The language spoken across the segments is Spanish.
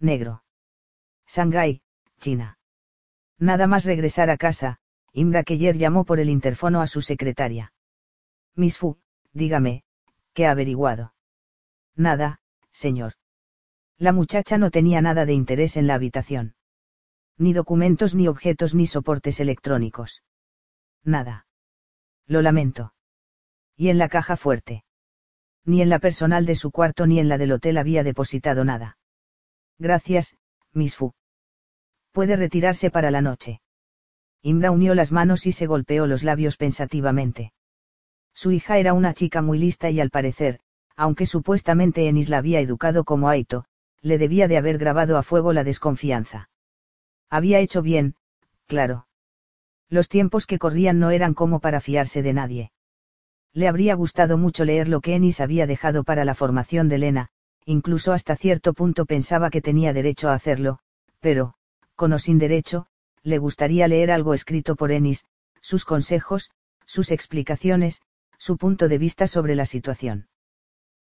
Negro. Shanghái, China. Nada más regresar a casa, Imra llamó por el interfono a su secretaria. Miss Fu, dígame, ¿qué ha averiguado? Nada, señor. La muchacha no tenía nada de interés en la habitación. Ni documentos ni objetos ni soportes electrónicos. Nada. Lo lamento. Y en la caja fuerte. Ni en la personal de su cuarto ni en la del hotel había depositado nada. Gracias, Miss Fu. Puede retirarse para la noche. Imra unió las manos y se golpeó los labios pensativamente. Su hija era una chica muy lista y al parecer, aunque supuestamente Enis la había educado como Aito, le debía de haber grabado a fuego la desconfianza. Había hecho bien, claro. Los tiempos que corrían no eran como para fiarse de nadie. Le habría gustado mucho leer lo que Ennis había dejado para la formación de Lena, incluso hasta cierto punto pensaba que tenía derecho a hacerlo, pero, con o sin derecho, le gustaría leer algo escrito por Ennis, sus consejos, sus explicaciones, su punto de vista sobre la situación.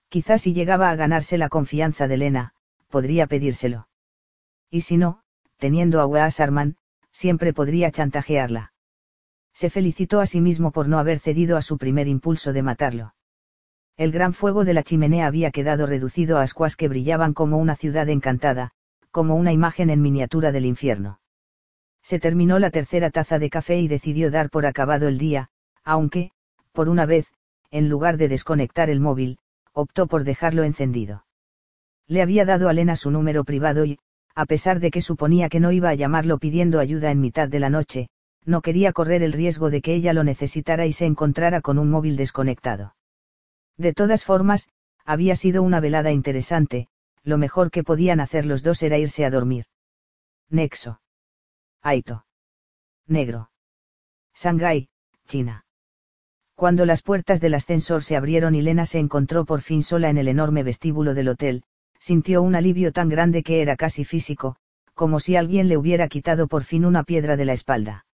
Quizás si llegaba a ganarse la confianza de Lena, podría pedírselo. Y si no, teniendo a Weas Arman, siempre podría chantajearla. Se felicitó a sí mismo por no haber cedido a su primer impulso de matarlo. El gran fuego de la chimenea había quedado reducido a ascuas que brillaban como una ciudad encantada, como una imagen en miniatura del infierno. Se terminó la tercera taza de café y decidió dar por acabado el día, aunque, por una vez, en lugar de desconectar el móvil, optó por dejarlo encendido. Le había dado a Lena su número privado y, a pesar de que suponía que no iba a llamarlo pidiendo ayuda en mitad de la noche, no quería correr el riesgo de que ella lo necesitara y se encontrara con un móvil desconectado. De todas formas, había sido una velada interesante, lo mejor que podían hacer los dos era irse a dormir. Nexo. Aito. Negro. Shanghái, China. Cuando las puertas del ascensor se abrieron y Lena se encontró por fin sola en el enorme vestíbulo del hotel, sintió un alivio tan grande que era casi físico, como si alguien le hubiera quitado por fin una piedra de la espalda.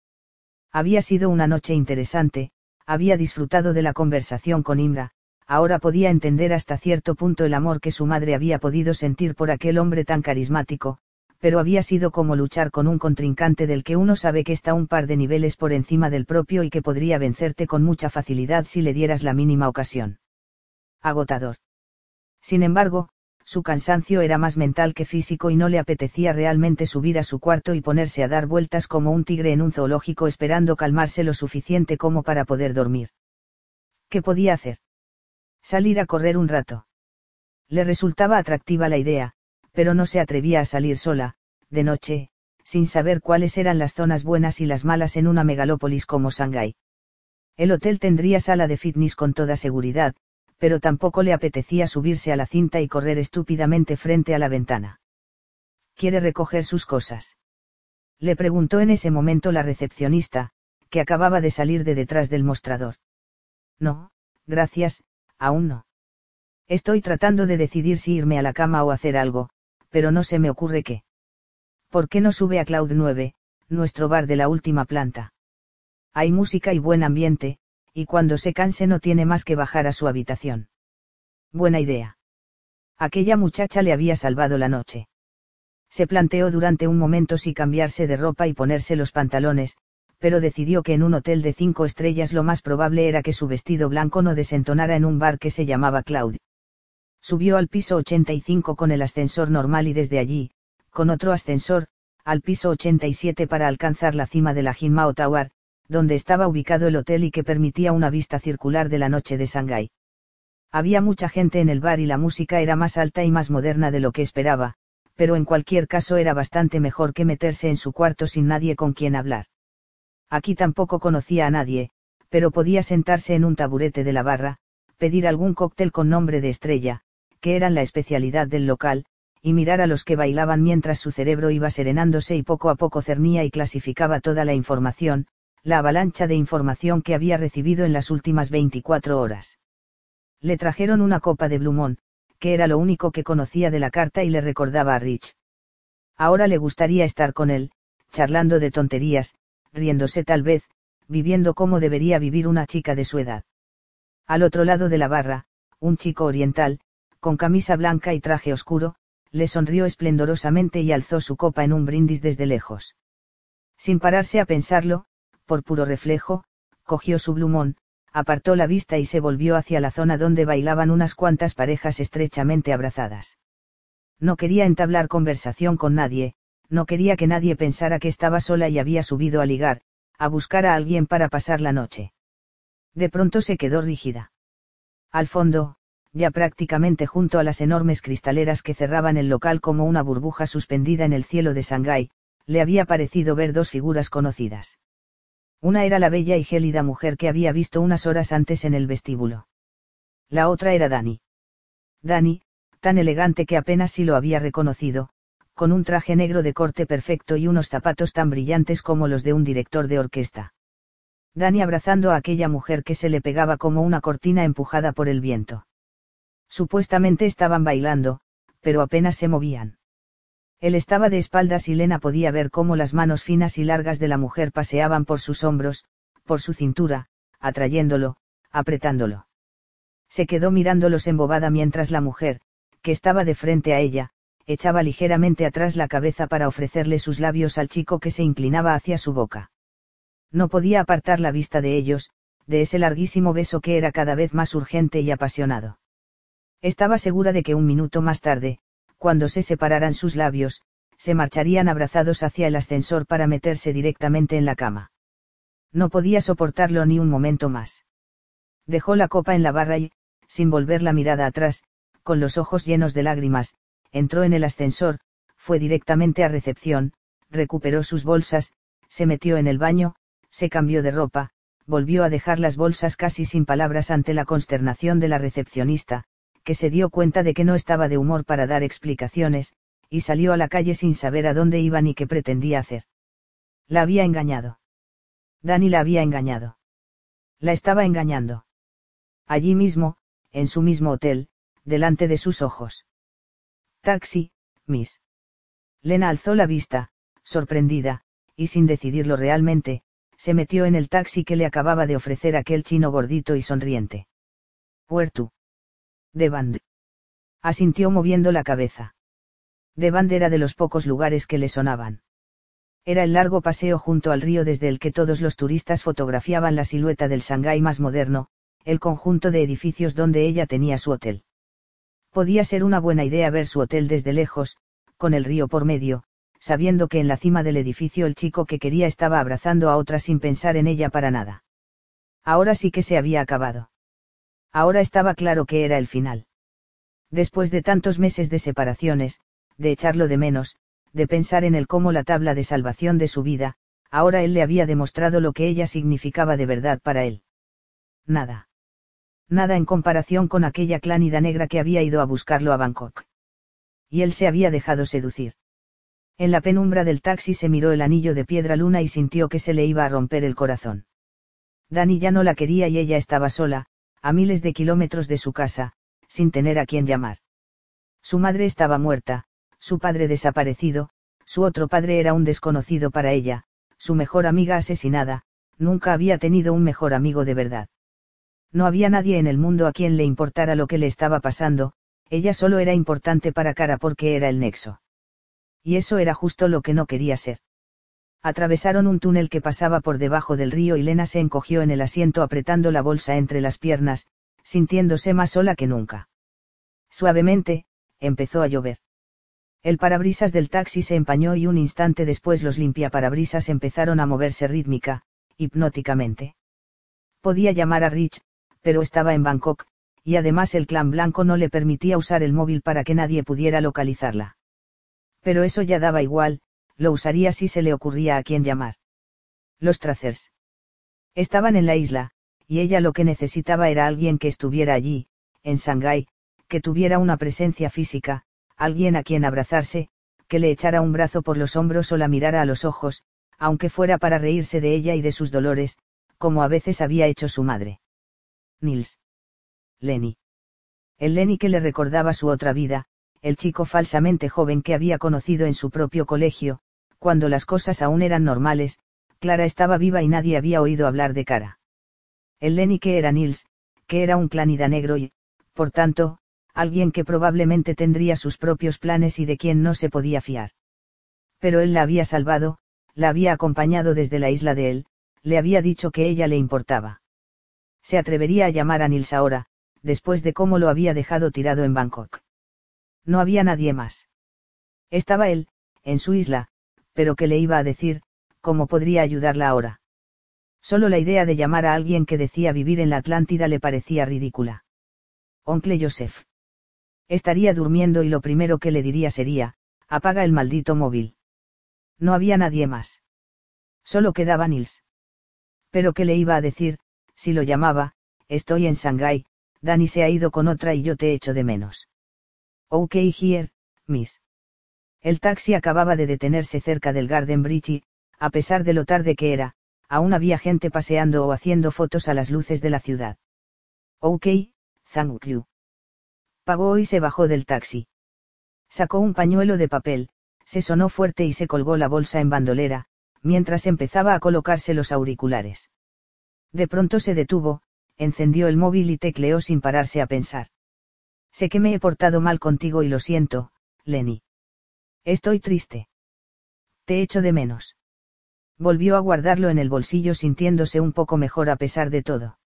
Había sido una noche interesante, había disfrutado de la conversación con Imra, ahora podía entender hasta cierto punto el amor que su madre había podido sentir por aquel hombre tan carismático, pero había sido como luchar con un contrincante del que uno sabe que está un par de niveles por encima del propio y que podría vencerte con mucha facilidad si le dieras la mínima ocasión. Agotador. Sin embargo, su cansancio era más mental que físico y no le apetecía realmente subir a su cuarto y ponerse a dar vueltas como un tigre en un zoológico esperando calmarse lo suficiente como para poder dormir. ¿Qué podía hacer? Salir a correr un rato. Le resultaba atractiva la idea, pero no se atrevía a salir sola, de noche, sin saber cuáles eran las zonas buenas y las malas en una megalópolis como Shanghái. El hotel tendría sala de fitness con toda seguridad, pero tampoco le apetecía subirse a la cinta y correr estúpidamente frente a la ventana. ¿Quiere recoger sus cosas? Le preguntó en ese momento la recepcionista, que acababa de salir de detrás del mostrador. No, gracias, aún no. Estoy tratando de decidir si irme a la cama o hacer algo, pero no se me ocurre qué. ¿Por qué no sube a Cloud 9, nuestro bar de la última planta? Hay música y buen ambiente, y cuando se canse no tiene más que bajar a su habitación. Buena idea. Aquella muchacha le había salvado la noche. Se planteó durante un momento si cambiarse de ropa y ponerse los pantalones, pero decidió que en un hotel de cinco estrellas lo más probable era que su vestido blanco no desentonara en un bar que se llamaba Cloud. Subió al piso 85 con el ascensor normal y desde allí, con otro ascensor, al piso 87 para alcanzar la cima de la Jinmao Tower, donde estaba ubicado el hotel y que permitía una vista circular de la noche de Shanghái. Había mucha gente en el bar y la música era más alta y más moderna de lo que esperaba, pero en cualquier caso era bastante mejor que meterse en su cuarto sin nadie con quien hablar. Aquí tampoco conocía a nadie, pero podía sentarse en un taburete de la barra, pedir algún cóctel con nombre de estrella, que eran la especialidad del local, y mirar a los que bailaban mientras su cerebro iba serenándose y poco a poco cernía y clasificaba toda la información, la avalancha de información que había recibido en las últimas 24 horas. Le trajeron una copa de Blumón, que era lo único que conocía de la carta y le recordaba a Rich. Ahora le gustaría estar con él, charlando de tonterías, riéndose tal vez, viviendo como debería vivir una chica de su edad. Al otro lado de la barra, un chico oriental, con camisa blanca y traje oscuro, le sonrió esplendorosamente y alzó su copa en un brindis desde lejos. Sin pararse a pensarlo, por puro reflejo, cogió su blumón, apartó la vista y se volvió hacia la zona donde bailaban unas cuantas parejas estrechamente abrazadas. No quería entablar conversación con nadie, no quería que nadie pensara que estaba sola y había subido a ligar, a buscar a alguien para pasar la noche. De pronto se quedó rígida. Al fondo, ya prácticamente junto a las enormes cristaleras que cerraban el local como una burbuja suspendida en el cielo de Shanghái, le había parecido ver dos figuras conocidas. Una era la bella y gélida mujer que había visto unas horas antes en el vestíbulo. La otra era Dani. Dani, tan elegante que apenas si lo había reconocido, con un traje negro de corte perfecto y unos zapatos tan brillantes como los de un director de orquesta. Dani abrazando a aquella mujer que se le pegaba como una cortina empujada por el viento. Supuestamente estaban bailando, pero apenas se movían. Él estaba de espaldas y Lena podía ver cómo las manos finas y largas de la mujer paseaban por sus hombros, por su cintura, atrayéndolo, apretándolo. Se quedó mirándolos embobada mientras la mujer, que estaba de frente a ella, echaba ligeramente atrás la cabeza para ofrecerle sus labios al chico que se inclinaba hacia su boca. No podía apartar la vista de ellos, de ese larguísimo beso que era cada vez más urgente y apasionado. Estaba segura de que un minuto más tarde, cuando se separaran sus labios, se marcharían abrazados hacia el ascensor para meterse directamente en la cama. No podía soportarlo ni un momento más. Dejó la copa en la barra y, sin volver la mirada atrás, con los ojos llenos de lágrimas, entró en el ascensor, fue directamente a recepción, recuperó sus bolsas, se metió en el baño, se cambió de ropa, volvió a dejar las bolsas casi sin palabras ante la consternación de la recepcionista, que se dio cuenta de que no estaba de humor para dar explicaciones, y salió a la calle sin saber a dónde iba ni qué pretendía hacer. La había engañado. Dani la había engañado. La estaba engañando. Allí mismo, en su mismo hotel, delante de sus ojos. Taxi, Miss. Lena alzó la vista, sorprendida, y sin decidirlo realmente, se metió en el taxi que le acababa de ofrecer aquel chino gordito y sonriente. Huertu de Band. Asintió moviendo la cabeza. De Band era de los pocos lugares que le sonaban. Era el largo paseo junto al río desde el que todos los turistas fotografiaban la silueta del Shanghái más moderno, el conjunto de edificios donde ella tenía su hotel. Podía ser una buena idea ver su hotel desde lejos, con el río por medio, sabiendo que en la cima del edificio el chico que quería estaba abrazando a otra sin pensar en ella para nada. Ahora sí que se había acabado. Ahora estaba claro que era el final. Después de tantos meses de separaciones, de echarlo de menos, de pensar en él como la tabla de salvación de su vida, ahora él le había demostrado lo que ella significaba de verdad para él. Nada. Nada en comparación con aquella clánida negra que había ido a buscarlo a Bangkok. Y él se había dejado seducir. En la penumbra del taxi se miró el anillo de piedra luna y sintió que se le iba a romper el corazón. Dani ya no la quería y ella estaba sola, a miles de kilómetros de su casa, sin tener a quien llamar. Su madre estaba muerta, su padre desaparecido, su otro padre era un desconocido para ella, su mejor amiga asesinada, nunca había tenido un mejor amigo de verdad. No había nadie en el mundo a quien le importara lo que le estaba pasando, ella solo era importante para Cara porque era el nexo. Y eso era justo lo que no quería ser. Atravesaron un túnel que pasaba por debajo del río y Lena se encogió en el asiento apretando la bolsa entre las piernas, sintiéndose más sola que nunca. Suavemente, empezó a llover. El parabrisas del taxi se empañó y un instante después los limpiaparabrisas empezaron a moverse rítmica, hipnóticamente. Podía llamar a Rich, pero estaba en Bangkok, y además el clan blanco no le permitía usar el móvil para que nadie pudiera localizarla. Pero eso ya daba igual, lo usaría si se le ocurría a quién llamar. Los Tracers. Estaban en la isla, y ella lo que necesitaba era alguien que estuviera allí, en Shanghái, que tuviera una presencia física, alguien a quien abrazarse, que le echara un brazo por los hombros o la mirara a los ojos, aunque fuera para reírse de ella y de sus dolores, como a veces había hecho su madre. Nils. Lenny. El Lenny que le recordaba su otra vida, el chico falsamente joven que había conocido en su propio colegio, cuando las cosas aún eran normales, Clara estaba viva y nadie había oído hablar de cara. El Lenny que era Nils, que era un clánida negro y, por tanto, alguien que probablemente tendría sus propios planes y de quien no se podía fiar. Pero él la había salvado, la había acompañado desde la isla de él, le había dicho que ella le importaba. Se atrevería a llamar a Nils ahora, después de cómo lo había dejado tirado en Bangkok. No había nadie más. Estaba él, en su isla, pero ¿qué le iba a decir? ¿Cómo podría ayudarla ahora? Solo la idea de llamar a alguien que decía vivir en la Atlántida le parecía ridícula. Oncle Joseph. Estaría durmiendo y lo primero que le diría sería, apaga el maldito móvil. No había nadie más. Solo quedaba Nils. Pero ¿qué le iba a decir? Si lo llamaba, estoy en Shanghái, Danny se ha ido con otra y yo te echo de menos. Ok here, miss. El taxi acababa de detenerse cerca del Garden Bridge y, a pesar de lo tarde que era, aún había gente paseando o haciendo fotos a las luces de la ciudad. Ok, thank you. Pagó y se bajó del taxi. Sacó un pañuelo de papel, se sonó fuerte y se colgó la bolsa en bandolera, mientras empezaba a colocarse los auriculares. De pronto se detuvo, encendió el móvil y tecleó sin pararse a pensar. Sé que me he portado mal contigo y lo siento, Lenny. Estoy triste. Te echo de menos. Volvió a guardarlo en el bolsillo sintiéndose un poco mejor a pesar de todo.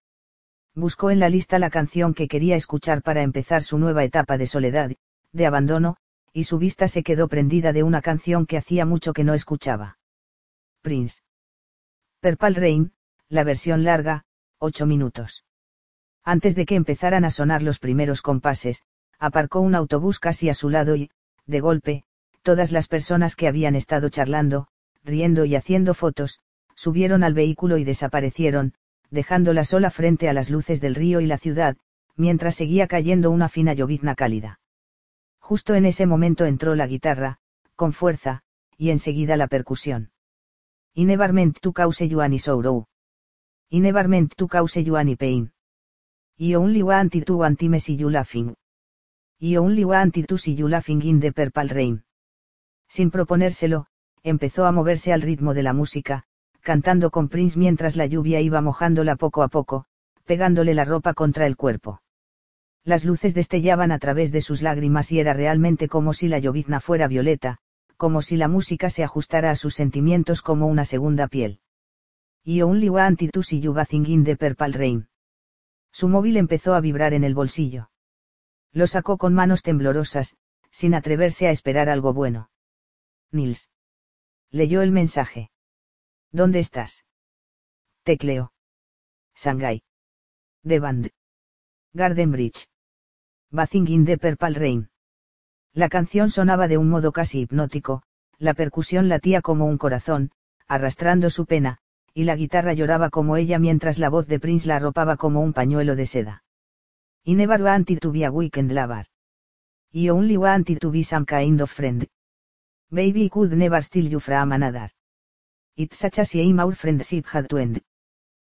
Buscó en la lista la canción que quería escuchar para empezar su nueva etapa de soledad, de abandono, y su vista se quedó prendida de una canción que hacía mucho que no escuchaba. Prince. Perpal Rain, la versión larga, ocho minutos. Antes de que empezaran a sonar los primeros compases, aparcó un autobús casi a su lado y, de golpe, todas las personas que habían estado charlando, riendo y haciendo fotos, subieron al vehículo y desaparecieron, dejándola sola frente a las luces del río y la ciudad, mientras seguía cayendo una fina llovizna cálida. Justo en ese momento entró la guitarra, con fuerza, y enseguida la percusión. Y never meant to cause any sorrow. I never meant to cause you any pain. I only wanted to want me see you laughing. I only wanted to see you laughing in the purple rain. Sin proponérselo, empezó a moverse al ritmo de la música, cantando con Prince mientras la lluvia iba mojándola poco a poco, pegándole la ropa contra el cuerpo. Las luces destellaban a través de sus lágrimas y era realmente como si la llovizna fuera violeta, como si la música se ajustara a sus sentimientos como una segunda piel. Y only wanted to see you bathing in the purple rain. Su móvil empezó a vibrar en el bolsillo. Lo sacó con manos temblorosas, sin atreverse a esperar algo bueno. Nils. Leyó el mensaje. ¿Dónde estás? Tecleo. Shanghai. The Band. Garden Bridge. Bathing in the Purple Rain. La canción sonaba de un modo casi hipnótico, la percusión latía como un corazón, arrastrando su pena, y la guitarra lloraba como ella mientras la voz de Prince la arropaba como un pañuelo de seda. I never wanted to be a weekend lover. I only wanted to be some kind of friend. Baby could never steal you from another. It's such a shame our friendship had to end.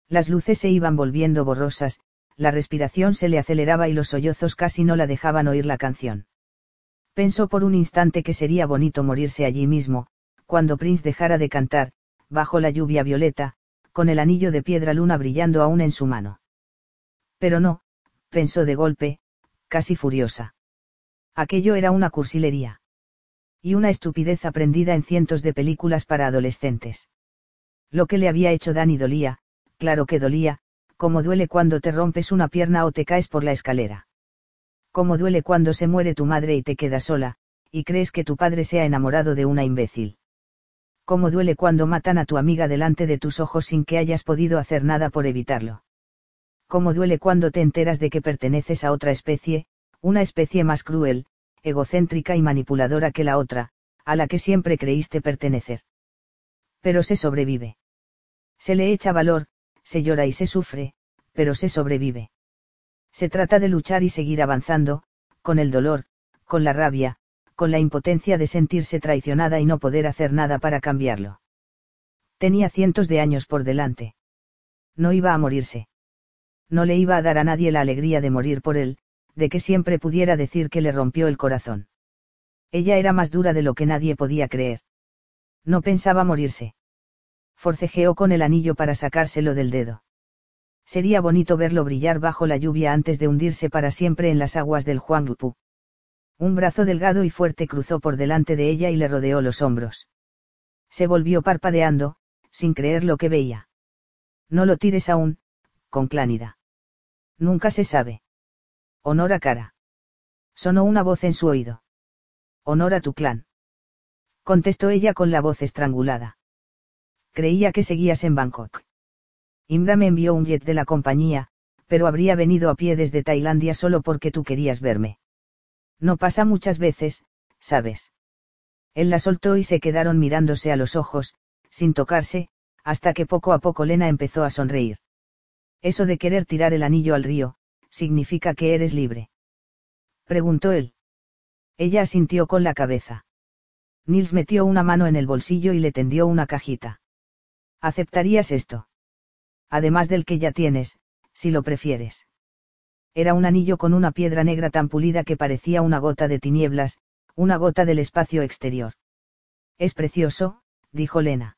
Las luces se iban volviendo borrosas, la respiración se le aceleraba y los sollozos casi no la dejaban oír la canción. Pensó por un instante que sería bonito morirse allí mismo, cuando Prince dejara de cantar, bajo la lluvia violeta, con el anillo de piedra luna brillando aún en su mano. Pero no, pensó de golpe, casi furiosa. Aquello era una cursilería. Y una estupidez aprendida en cientos de películas para adolescentes. Lo que le había hecho Danny dolía, claro que dolía, como duele cuando te rompes una pierna o te caes por la escalera. Como duele cuando se muere tu madre y te quedas sola, y crees que tu padre se ha enamorado de una imbécil cómo duele cuando matan a tu amiga delante de tus ojos sin que hayas podido hacer nada por evitarlo. Cómo duele cuando te enteras de que perteneces a otra especie, una especie más cruel, egocéntrica y manipuladora que la otra, a la que siempre creíste pertenecer. Pero se sobrevive. Se le echa valor, se llora y se sufre, pero se sobrevive. Se trata de luchar y seguir avanzando, con el dolor, con la rabia, con la impotencia de sentirse traicionada y no poder hacer nada para cambiarlo. Tenía cientos de años por delante. No iba a morirse. No le iba a dar a nadie la alegría de morir por él, de que siempre pudiera decir que le rompió el corazón. Ella era más dura de lo que nadie podía creer. No pensaba morirse. Forcejeó con el anillo para sacárselo del dedo. Sería bonito verlo brillar bajo la lluvia antes de hundirse para siempre en las aguas del Huangpu. Un brazo delgado y fuerte cruzó por delante de ella y le rodeó los hombros. Se volvió parpadeando, sin creer lo que veía. No lo tires aún, con clánida. Nunca se sabe. Honor a cara. Sonó una voz en su oído. Honor a tu clan. Contestó ella con la voz estrangulada. Creía que seguías en Bangkok. Imra me envió un jet de la compañía, pero habría venido a pie desde Tailandia solo porque tú querías verme. No pasa muchas veces, sabes. Él la soltó y se quedaron mirándose a los ojos, sin tocarse, hasta que poco a poco Lena empezó a sonreír. Eso de querer tirar el anillo al río, significa que eres libre. Preguntó él. Ella asintió con la cabeza. Nils metió una mano en el bolsillo y le tendió una cajita. ¿Aceptarías esto? además del que ya tienes, si lo prefieres. Era un anillo con una piedra negra tan pulida que parecía una gota de tinieblas, una gota del espacio exterior. Es precioso, dijo Lena.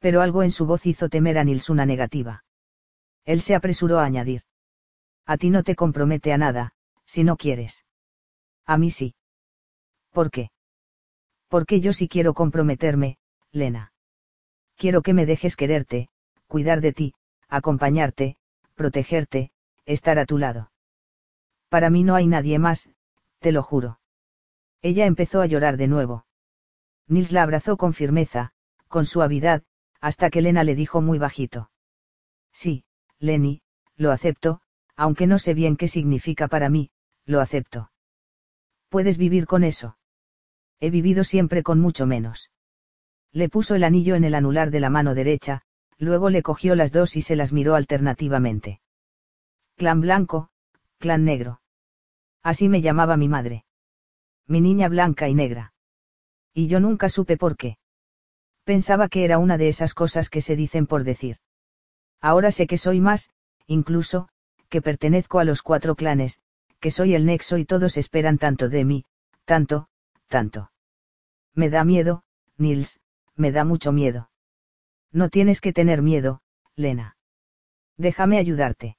Pero algo en su voz hizo temer a Nils una negativa. Él se apresuró a añadir. A ti no te compromete a nada, si no quieres. A mí sí. ¿Por qué? Porque yo sí quiero comprometerme, Lena. Quiero que me dejes quererte, cuidar de ti, acompañarte, protegerte, estar a tu lado. Para mí no hay nadie más, te lo juro. Ella empezó a llorar de nuevo. Nils la abrazó con firmeza, con suavidad, hasta que Lena le dijo muy bajito. Sí, Lenny, lo acepto, aunque no sé bien qué significa para mí, lo acepto. ¿Puedes vivir con eso? He vivido siempre con mucho menos. Le puso el anillo en el anular de la mano derecha, luego le cogió las dos y se las miró alternativamente. Clan blanco, clan negro. Así me llamaba mi madre. Mi niña blanca y negra. Y yo nunca supe por qué. Pensaba que era una de esas cosas que se dicen por decir. Ahora sé que soy más, incluso, que pertenezco a los cuatro clanes, que soy el nexo y todos esperan tanto de mí, tanto, tanto. Me da miedo, Nils, me da mucho miedo. No tienes que tener miedo, Lena. Déjame ayudarte.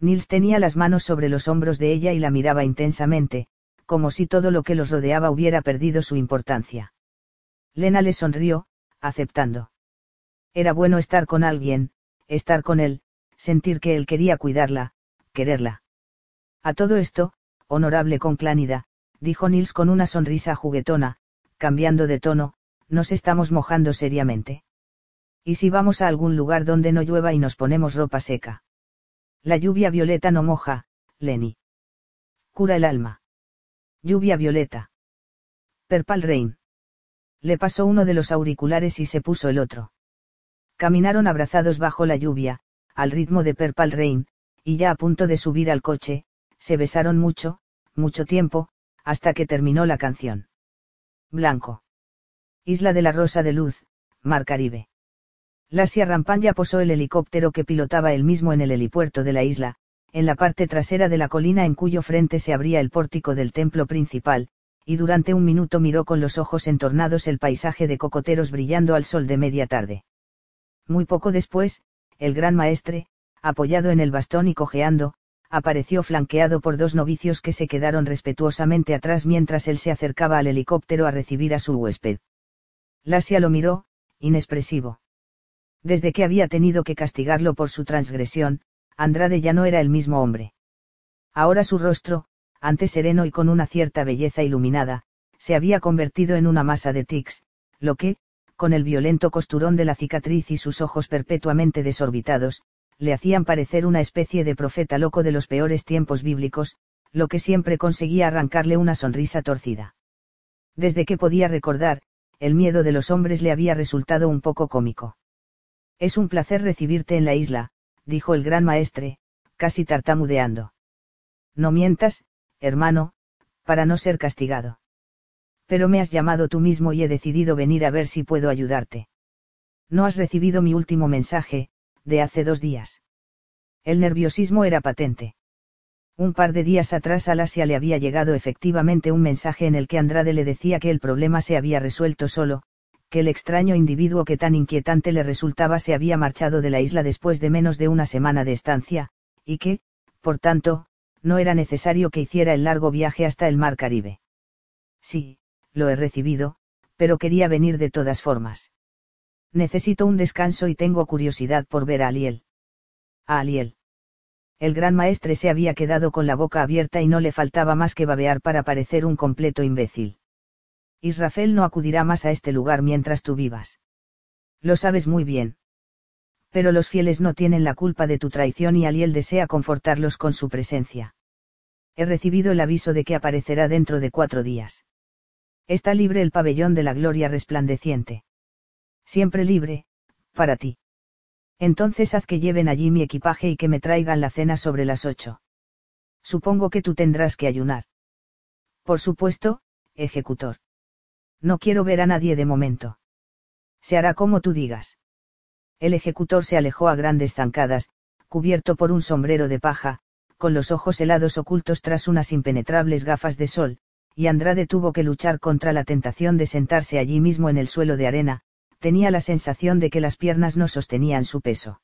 Nils tenía las manos sobre los hombros de ella y la miraba intensamente, como si todo lo que los rodeaba hubiera perdido su importancia. Lena le sonrió, aceptando. Era bueno estar con alguien, estar con él, sentir que él quería cuidarla, quererla. A todo esto, honorable con clánida, dijo Nils con una sonrisa juguetona, cambiando de tono, nos estamos mojando seriamente. ¿Y si vamos a algún lugar donde no llueva y nos ponemos ropa seca? La lluvia violeta no moja, Lenny. Cura el alma. Lluvia violeta. Perpal Rain. Le pasó uno de los auriculares y se puso el otro. Caminaron abrazados bajo la lluvia, al ritmo de Perpal Rain, y ya a punto de subir al coche, se besaron mucho, mucho tiempo, hasta que terminó la canción. Blanco. Isla de la Rosa de Luz, Mar Caribe. Lasia Rampanya posó el helicóptero que pilotaba él mismo en el helipuerto de la isla, en la parte trasera de la colina en cuyo frente se abría el pórtico del templo principal, y durante un minuto miró con los ojos entornados el paisaje de cocoteros brillando al sol de media tarde. Muy poco después, el gran maestre, apoyado en el bastón y cojeando, apareció flanqueado por dos novicios que se quedaron respetuosamente atrás mientras él se acercaba al helicóptero a recibir a su huésped. Lasia lo miró, inexpresivo. Desde que había tenido que castigarlo por su transgresión, Andrade ya no era el mismo hombre. Ahora su rostro, antes sereno y con una cierta belleza iluminada, se había convertido en una masa de tics, lo que, con el violento costurón de la cicatriz y sus ojos perpetuamente desorbitados, le hacían parecer una especie de profeta loco de los peores tiempos bíblicos, lo que siempre conseguía arrancarle una sonrisa torcida. Desde que podía recordar, el miedo de los hombres le había resultado un poco cómico. Es un placer recibirte en la isla, dijo el gran maestre, casi tartamudeando. No mientas, hermano, para no ser castigado. Pero me has llamado tú mismo y he decidido venir a ver si puedo ayudarte. No has recibido mi último mensaje, de hace dos días. El nerviosismo era patente. Un par de días atrás a Lasia le había llegado efectivamente un mensaje en el que Andrade le decía que el problema se había resuelto solo, que el extraño individuo que tan inquietante le resultaba se había marchado de la isla después de menos de una semana de estancia, y que, por tanto, no era necesario que hiciera el largo viaje hasta el mar Caribe. Sí, lo he recibido, pero quería venir de todas formas. Necesito un descanso y tengo curiosidad por ver a Aliel. A Aliel. El gran maestre se había quedado con la boca abierta y no le faltaba más que babear para parecer un completo imbécil. Israfel no acudirá más a este lugar mientras tú vivas. Lo sabes muy bien. Pero los fieles no tienen la culpa de tu traición y Aliel desea confortarlos con su presencia. He recibido el aviso de que aparecerá dentro de cuatro días. Está libre el pabellón de la gloria resplandeciente. Siempre libre, para ti. Entonces haz que lleven allí mi equipaje y que me traigan la cena sobre las ocho. Supongo que tú tendrás que ayunar. Por supuesto, ejecutor. No quiero ver a nadie de momento. Se hará como tú digas. El ejecutor se alejó a grandes zancadas, cubierto por un sombrero de paja, con los ojos helados ocultos tras unas impenetrables gafas de sol, y Andrade tuvo que luchar contra la tentación de sentarse allí mismo en el suelo de arena, tenía la sensación de que las piernas no sostenían su peso.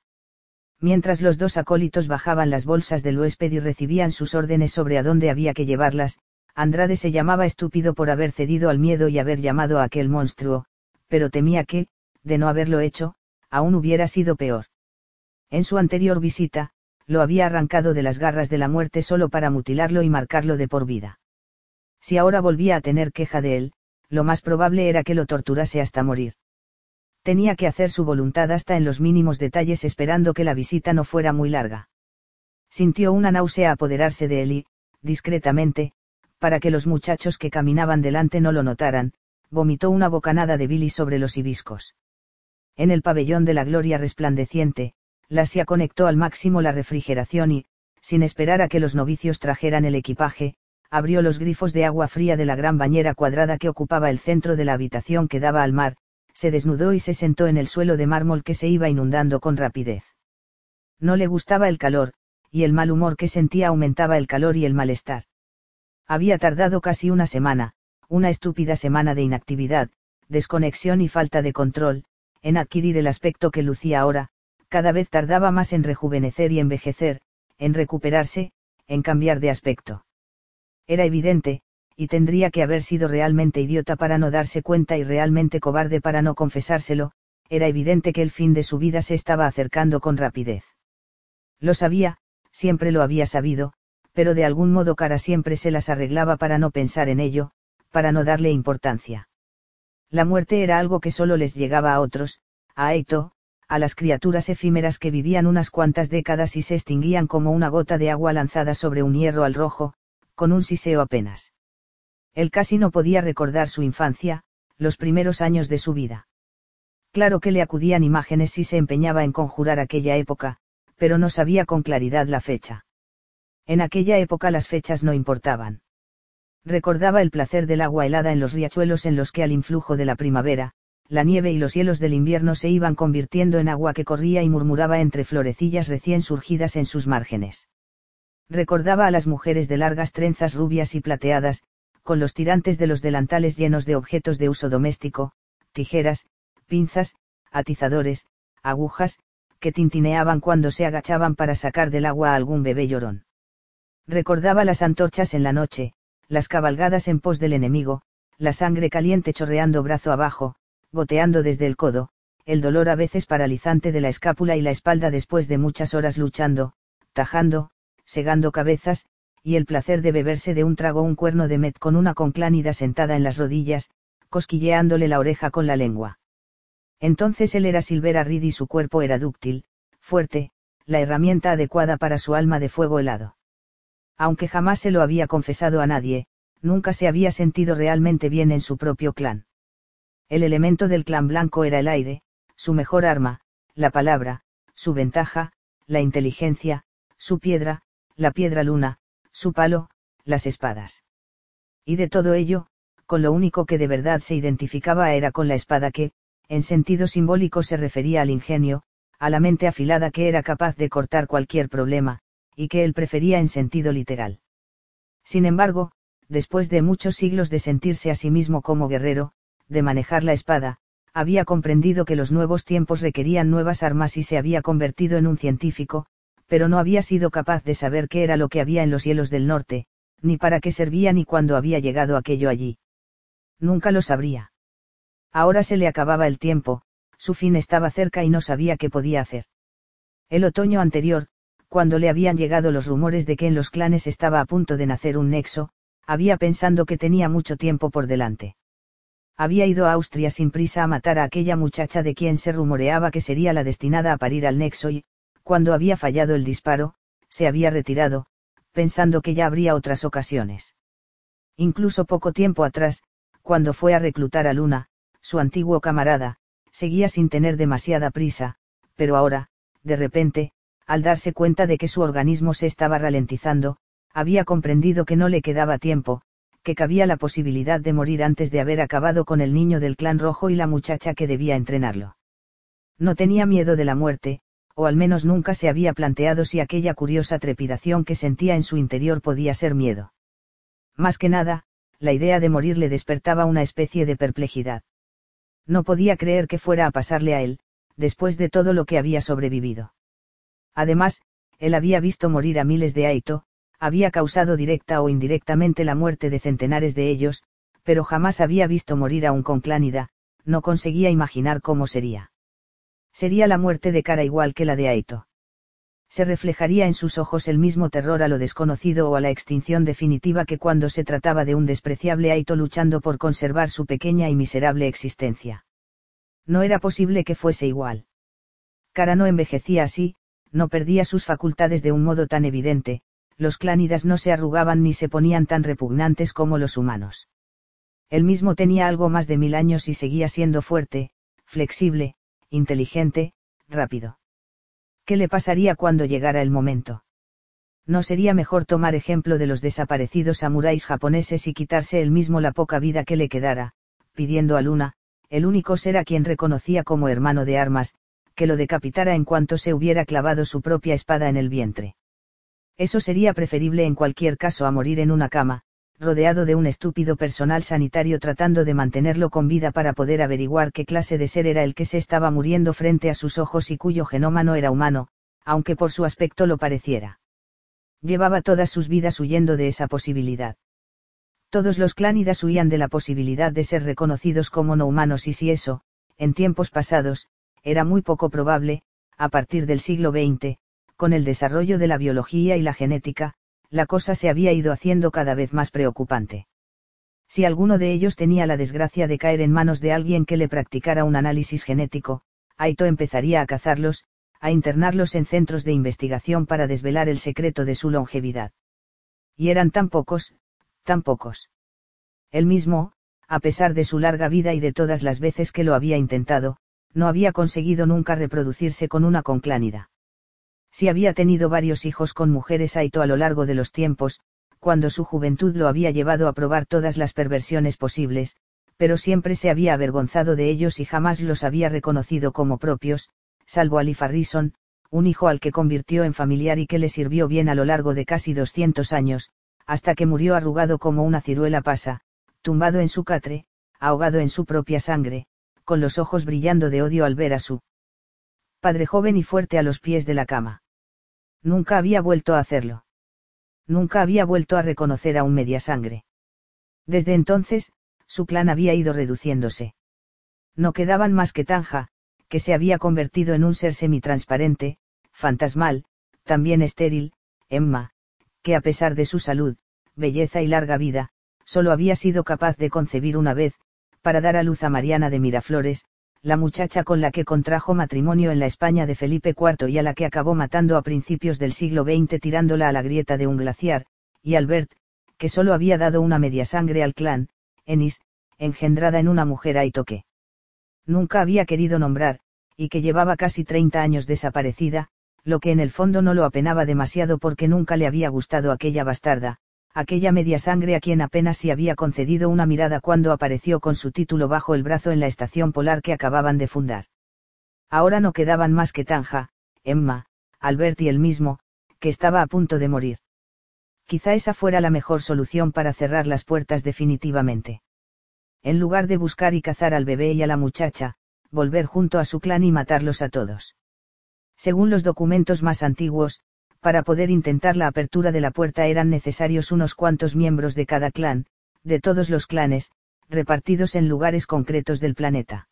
Mientras los dos acólitos bajaban las bolsas del huésped y recibían sus órdenes sobre a dónde había que llevarlas, Andrade se llamaba estúpido por haber cedido al miedo y haber llamado a aquel monstruo, pero temía que, de no haberlo hecho, aún hubiera sido peor. En su anterior visita, lo había arrancado de las garras de la muerte solo para mutilarlo y marcarlo de por vida. Si ahora volvía a tener queja de él, lo más probable era que lo torturase hasta morir tenía que hacer su voluntad hasta en los mínimos detalles esperando que la visita no fuera muy larga. Sintió una náusea apoderarse de él y, discretamente, para que los muchachos que caminaban delante no lo notaran, vomitó una bocanada de bilis sobre los hibiscos. En el pabellón de la gloria resplandeciente, Lasia conectó al máximo la refrigeración y, sin esperar a que los novicios trajeran el equipaje, abrió los grifos de agua fría de la gran bañera cuadrada que ocupaba el centro de la habitación que daba al mar, se desnudó y se sentó en el suelo de mármol que se iba inundando con rapidez. No le gustaba el calor, y el mal humor que sentía aumentaba el calor y el malestar. Había tardado casi una semana, una estúpida semana de inactividad, desconexión y falta de control, en adquirir el aspecto que lucía ahora, cada vez tardaba más en rejuvenecer y envejecer, en recuperarse, en cambiar de aspecto. Era evidente, y tendría que haber sido realmente idiota para no darse cuenta y realmente cobarde para no confesárselo, era evidente que el fin de su vida se estaba acercando con rapidez. Lo sabía, siempre lo había sabido, pero de algún modo cara siempre se las arreglaba para no pensar en ello, para no darle importancia. La muerte era algo que solo les llegaba a otros, a Eito, a las criaturas efímeras que vivían unas cuantas décadas y se extinguían como una gota de agua lanzada sobre un hierro al rojo, con un siseo apenas. Él casi no podía recordar su infancia, los primeros años de su vida. Claro que le acudían imágenes si se empeñaba en conjurar aquella época, pero no sabía con claridad la fecha. En aquella época las fechas no importaban. Recordaba el placer del agua helada en los riachuelos en los que al influjo de la primavera, la nieve y los hielos del invierno se iban convirtiendo en agua que corría y murmuraba entre florecillas recién surgidas en sus márgenes. Recordaba a las mujeres de largas trenzas rubias y plateadas, con los tirantes de los delantales llenos de objetos de uso doméstico, tijeras, pinzas, atizadores, agujas, que tintineaban cuando se agachaban para sacar del agua a algún bebé llorón. Recordaba las antorchas en la noche, las cabalgadas en pos del enemigo, la sangre caliente chorreando brazo abajo, goteando desde el codo, el dolor a veces paralizante de la escápula y la espalda después de muchas horas luchando, tajando, segando cabezas, y el placer de beberse de un trago un cuerno de met con una conclánida sentada en las rodillas, cosquilleándole la oreja con la lengua. Entonces él era Silvera Reed y su cuerpo era dúctil, fuerte, la herramienta adecuada para su alma de fuego helado. Aunque jamás se lo había confesado a nadie, nunca se había sentido realmente bien en su propio clan. El elemento del clan blanco era el aire, su mejor arma, la palabra, su ventaja, la inteligencia, su piedra, la piedra luna, su palo, las espadas. Y de todo ello, con lo único que de verdad se identificaba era con la espada que, en sentido simbólico se refería al ingenio, a la mente afilada que era capaz de cortar cualquier problema, y que él prefería en sentido literal. Sin embargo, después de muchos siglos de sentirse a sí mismo como guerrero, de manejar la espada, había comprendido que los nuevos tiempos requerían nuevas armas y se había convertido en un científico, pero no había sido capaz de saber qué era lo que había en los hielos del norte, ni para qué servía ni cuándo había llegado aquello allí. Nunca lo sabría. Ahora se le acababa el tiempo, su fin estaba cerca y no sabía qué podía hacer. El otoño anterior, cuando le habían llegado los rumores de que en los clanes estaba a punto de nacer un nexo, había pensando que tenía mucho tiempo por delante. Había ido a Austria sin prisa a matar a aquella muchacha de quien se rumoreaba que sería la destinada a parir al nexo y, cuando había fallado el disparo, se había retirado, pensando que ya habría otras ocasiones. Incluso poco tiempo atrás, cuando fue a reclutar a Luna, su antiguo camarada, seguía sin tener demasiada prisa, pero ahora, de repente, al darse cuenta de que su organismo se estaba ralentizando, había comprendido que no le quedaba tiempo, que cabía la posibilidad de morir antes de haber acabado con el niño del clan rojo y la muchacha que debía entrenarlo. No tenía miedo de la muerte, o al menos nunca se había planteado si aquella curiosa trepidación que sentía en su interior podía ser miedo. Más que nada, la idea de morir le despertaba una especie de perplejidad. No podía creer que fuera a pasarle a él, después de todo lo que había sobrevivido. Además, él había visto morir a miles de Aito, había causado directa o indirectamente la muerte de centenares de ellos, pero jamás había visto morir a un conclánida, no conseguía imaginar cómo sería. Sería la muerte de cara igual que la de Aito. Se reflejaría en sus ojos el mismo terror a lo desconocido o a la extinción definitiva que cuando se trataba de un despreciable Aito luchando por conservar su pequeña y miserable existencia. No era posible que fuese igual. Cara no envejecía así, no perdía sus facultades de un modo tan evidente, los clánidas no se arrugaban ni se ponían tan repugnantes como los humanos. Él mismo tenía algo más de mil años y seguía siendo fuerte, flexible, inteligente, rápido. ¿Qué le pasaría cuando llegara el momento? ¿No sería mejor tomar ejemplo de los desaparecidos samuráis japoneses y quitarse él mismo la poca vida que le quedara, pidiendo a Luna, el único ser a quien reconocía como hermano de armas, que lo decapitara en cuanto se hubiera clavado su propia espada en el vientre. Eso sería preferible en cualquier caso a morir en una cama, rodeado de un estúpido personal sanitario tratando de mantenerlo con vida para poder averiguar qué clase de ser era el que se estaba muriendo frente a sus ojos y cuyo genoma no era humano, aunque por su aspecto lo pareciera. Llevaba todas sus vidas huyendo de esa posibilidad. Todos los clánidas huían de la posibilidad de ser reconocidos como no humanos y si eso, en tiempos pasados, era muy poco probable, a partir del siglo XX, con el desarrollo de la biología y la genética, la cosa se había ido haciendo cada vez más preocupante. Si alguno de ellos tenía la desgracia de caer en manos de alguien que le practicara un análisis genético, Aito empezaría a cazarlos, a internarlos en centros de investigación para desvelar el secreto de su longevidad. Y eran tan pocos, tan pocos. Él mismo, a pesar de su larga vida y de todas las veces que lo había intentado, no había conseguido nunca reproducirse con una conclánida. Si había tenido varios hijos con mujeres Aito a lo largo de los tiempos, cuando su juventud lo había llevado a probar todas las perversiones posibles, pero siempre se había avergonzado de ellos y jamás los había reconocido como propios, salvo a Farrison, un hijo al que convirtió en familiar y que le sirvió bien a lo largo de casi 200 años, hasta que murió arrugado como una ciruela pasa, tumbado en su catre, ahogado en su propia sangre, con los ojos brillando de odio al ver a su padre joven y fuerte a los pies de la cama. Nunca había vuelto a hacerlo. Nunca había vuelto a reconocer a un media sangre. Desde entonces, su clan había ido reduciéndose. No quedaban más que Tanja, que se había convertido en un ser semitransparente, fantasmal, también estéril, Emma, que a pesar de su salud, belleza y larga vida, solo había sido capaz de concebir una vez, para dar a luz a Mariana de Miraflores, la muchacha con la que contrajo matrimonio en la España de Felipe IV y a la que acabó matando a principios del siglo XX tirándola a la grieta de un glaciar, y Albert, que solo había dado una media sangre al clan, Enis, engendrada en una mujer aitoque. Nunca había querido nombrar, y que llevaba casi 30 años desaparecida, lo que en el fondo no lo apenaba demasiado porque nunca le había gustado aquella bastarda, aquella media sangre a quien apenas si había concedido una mirada cuando apareció con su título bajo el brazo en la estación polar que acababan de fundar. Ahora no quedaban más que Tanja, Emma, Albert y él mismo, que estaba a punto de morir. Quizá esa fuera la mejor solución para cerrar las puertas definitivamente. En lugar de buscar y cazar al bebé y a la muchacha, volver junto a su clan y matarlos a todos. Según los documentos más antiguos, para poder intentar la apertura de la puerta eran necesarios unos cuantos miembros de cada clan, de todos los clanes, repartidos en lugares concretos del planeta.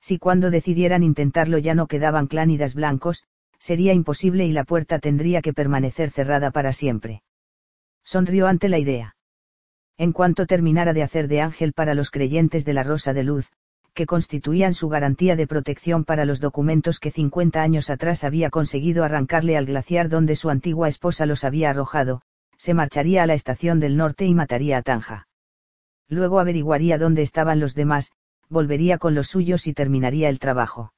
Si cuando decidieran intentarlo ya no quedaban clánidas blancos, sería imposible y la puerta tendría que permanecer cerrada para siempre. Sonrió ante la idea. En cuanto terminara de hacer de ángel para los creyentes de la Rosa de Luz, que constituían su garantía de protección para los documentos que 50 años atrás había conseguido arrancarle al glaciar donde su antigua esposa los había arrojado, se marcharía a la estación del norte y mataría a Tanja. Luego averiguaría dónde estaban los demás, volvería con los suyos y terminaría el trabajo.